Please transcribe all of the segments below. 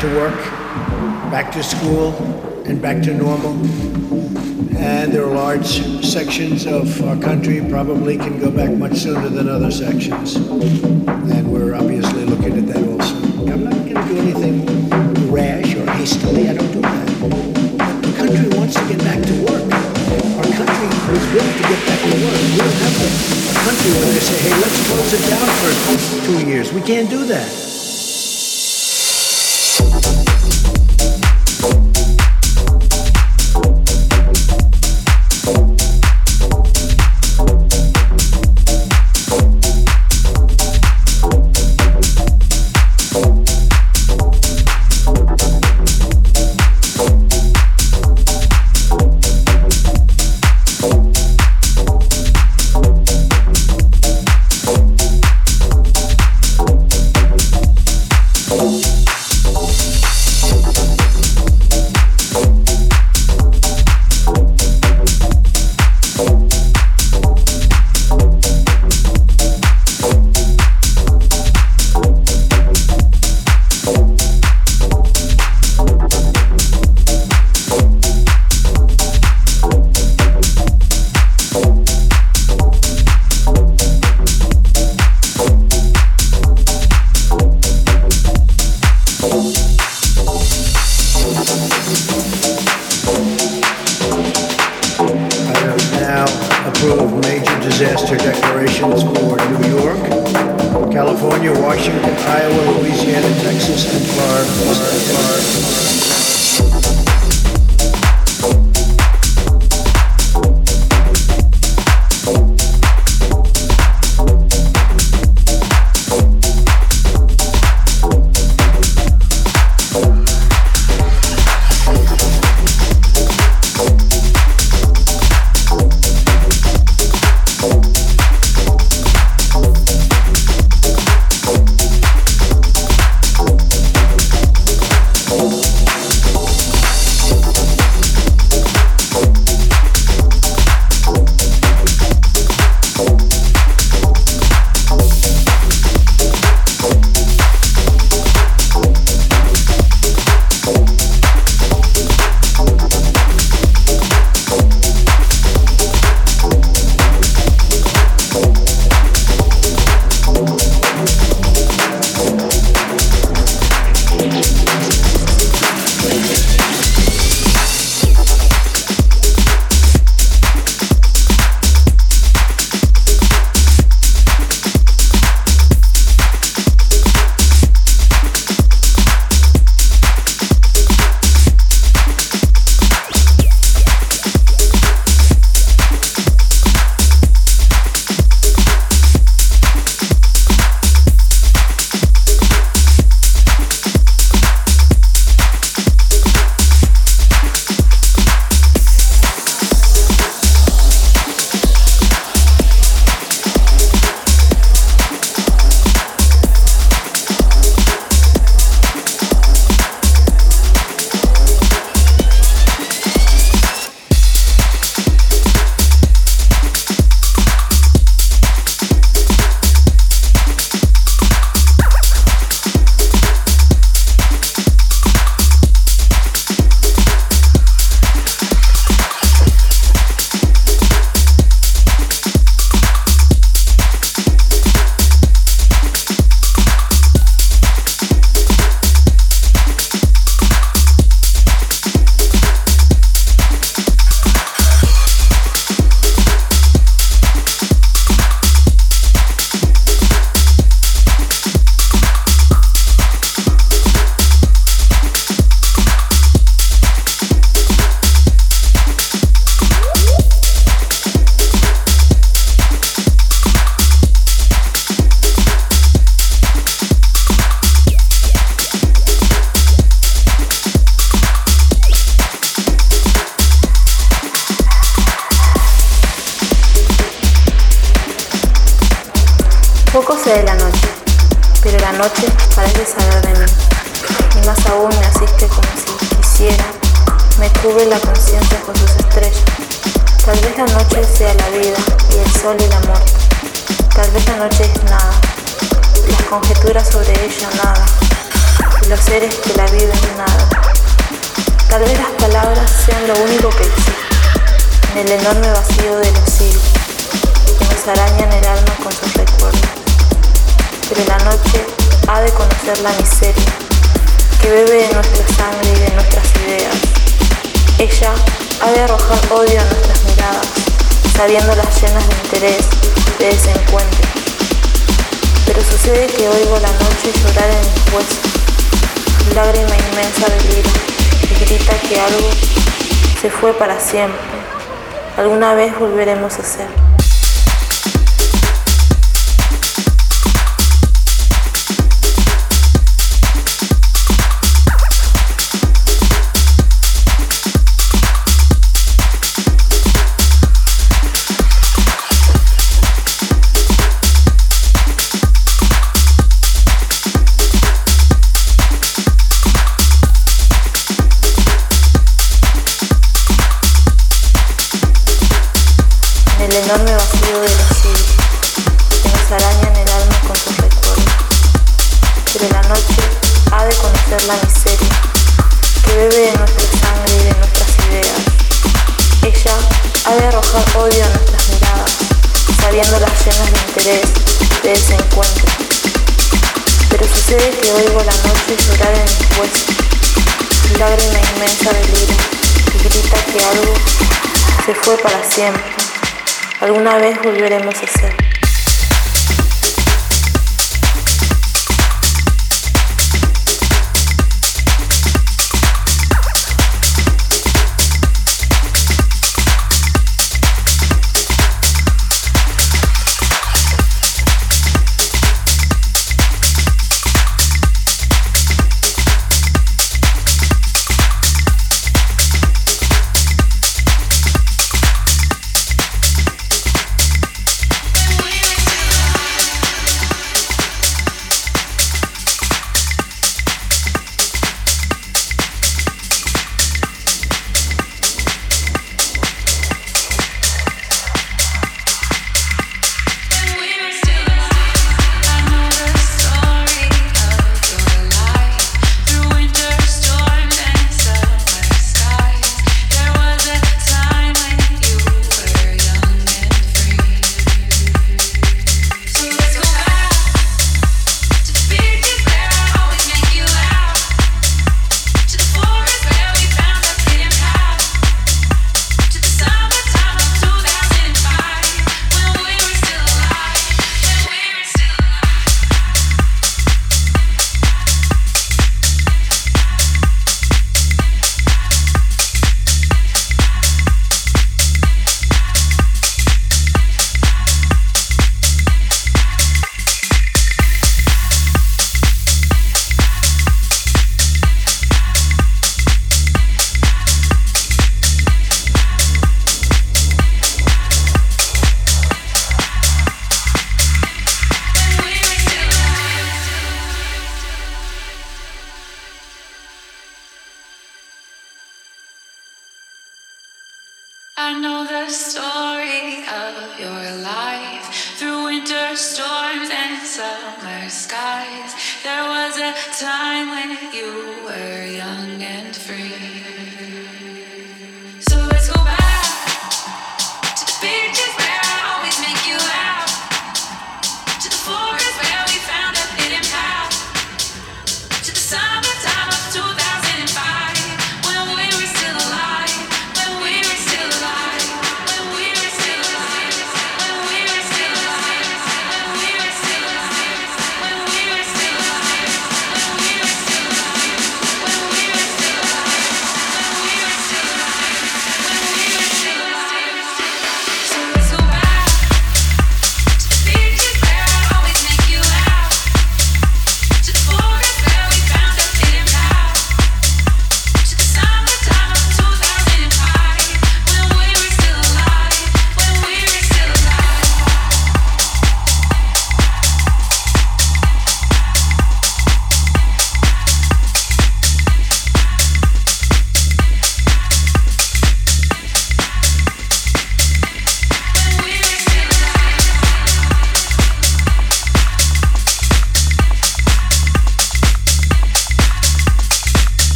To work, back to school and back to normal. And there are large sections of our country probably can go back much sooner than other sections. Poco sé de la noche, pero la noche parece saber de mí. Y más aún me asiste como si quisiera, me cubre la conciencia con sus estrellas. Tal vez la noche sea la vida y el sol y la muerte. Tal vez la noche es nada, las conjeturas sobre ella nada, y los seres que la viven nada. Tal vez las palabras sean lo único que existe en el enorme vacío de los siglos que nos arañan el alma con sus recuerdos pero la noche ha de conocer la miseria que bebe de nuestra sangre y de nuestras ideas. Ella ha de arrojar odio a nuestras miradas, sabiéndolas llenas de interés, de desencuentro. Pero sucede que oigo la noche llorar en mis huesos, lágrima inmensa de lira, y grita que algo se fue para siempre. Alguna vez volveremos a ser. Enorme vacío de los siglos, que nos arañan el alma con sus recuerdos. Pero la noche ha de conocer la miseria, que bebe de nuestra sangre y de nuestras ideas. Ella ha de arrojar odio a nuestras miradas, sabiéndolas llenas de interés, de desencuentro. Pero sucede que oigo la noche llorar en mis huesos, lágrima inmensa de lira, que grita que algo se fue para siempre alguna vez volveremos a ser.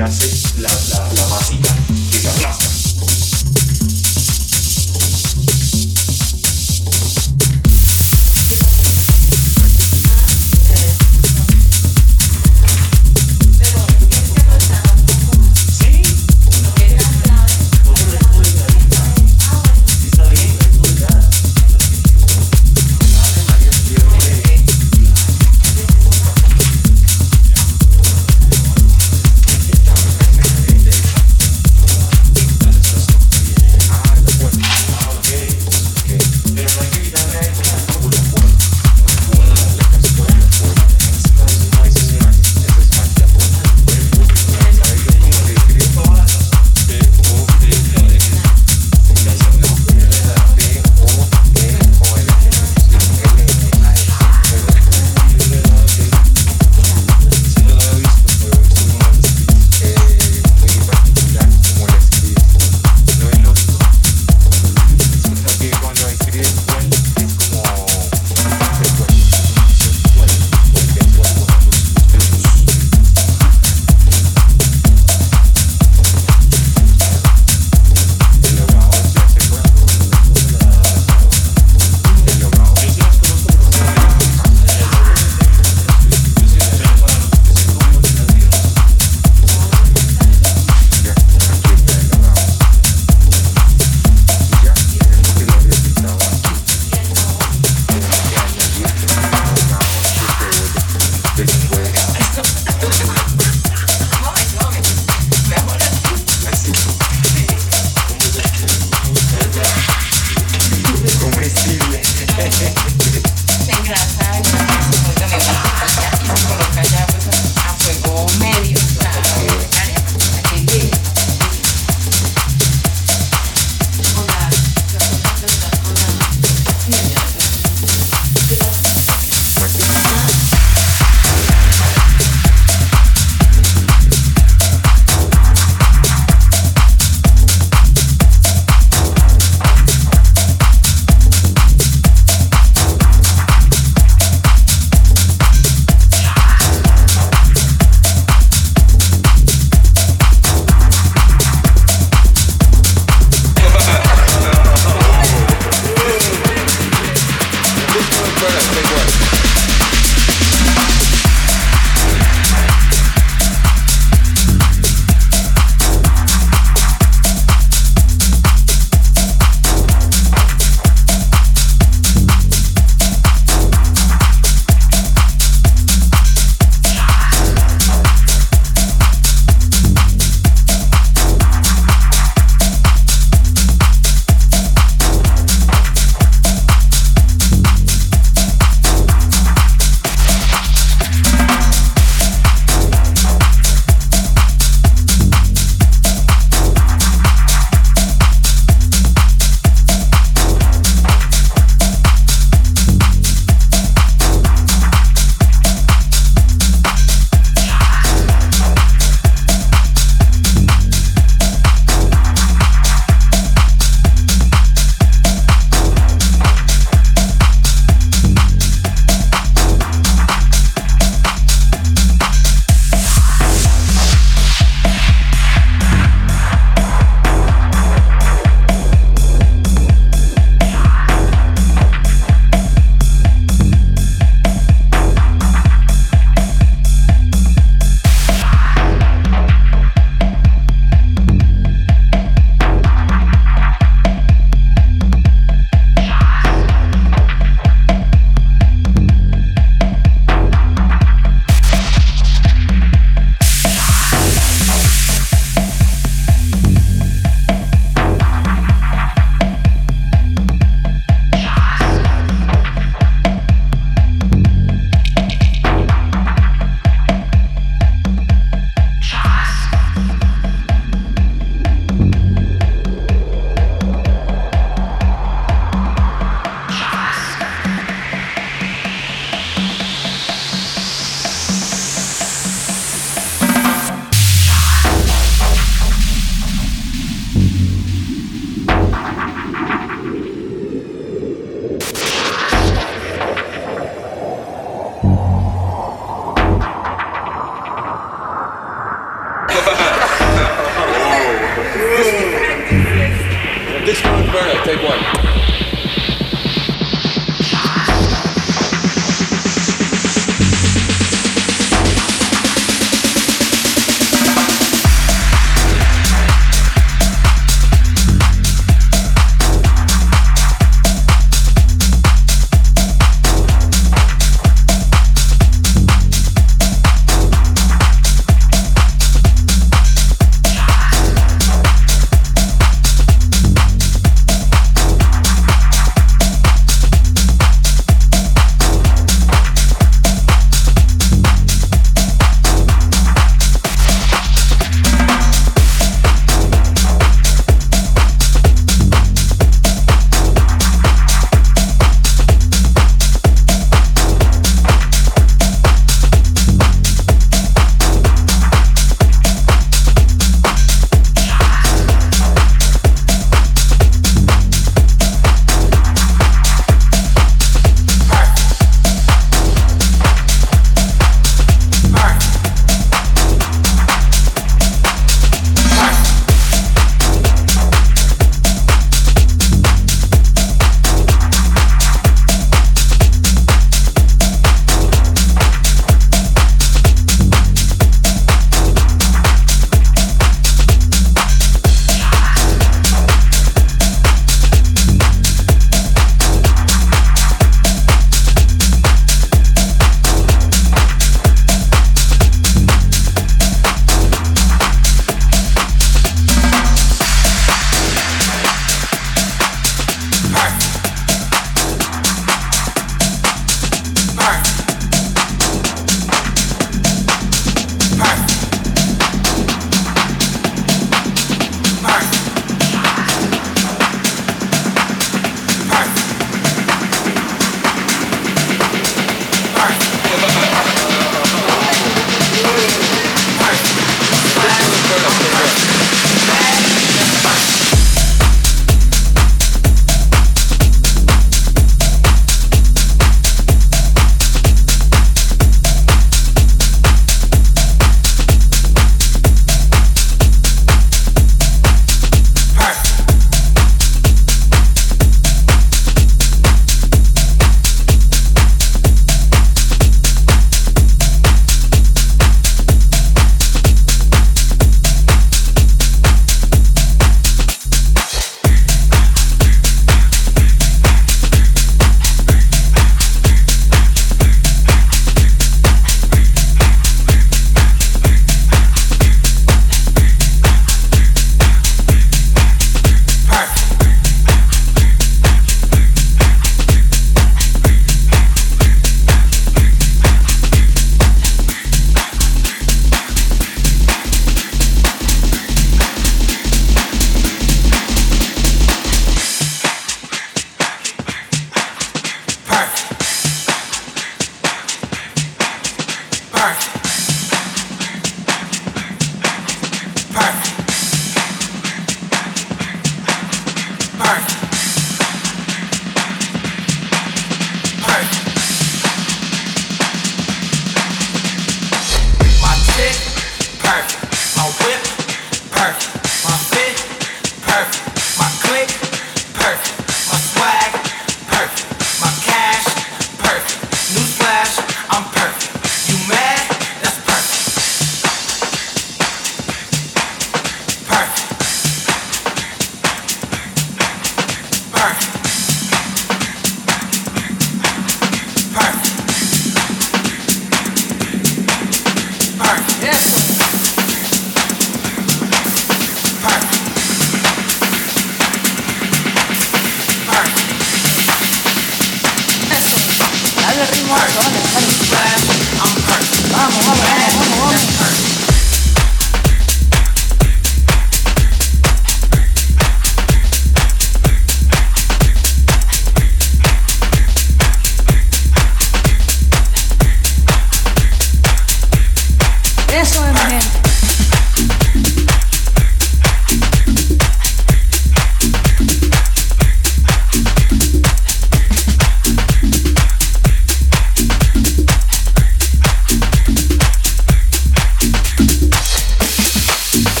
la, la, la masiva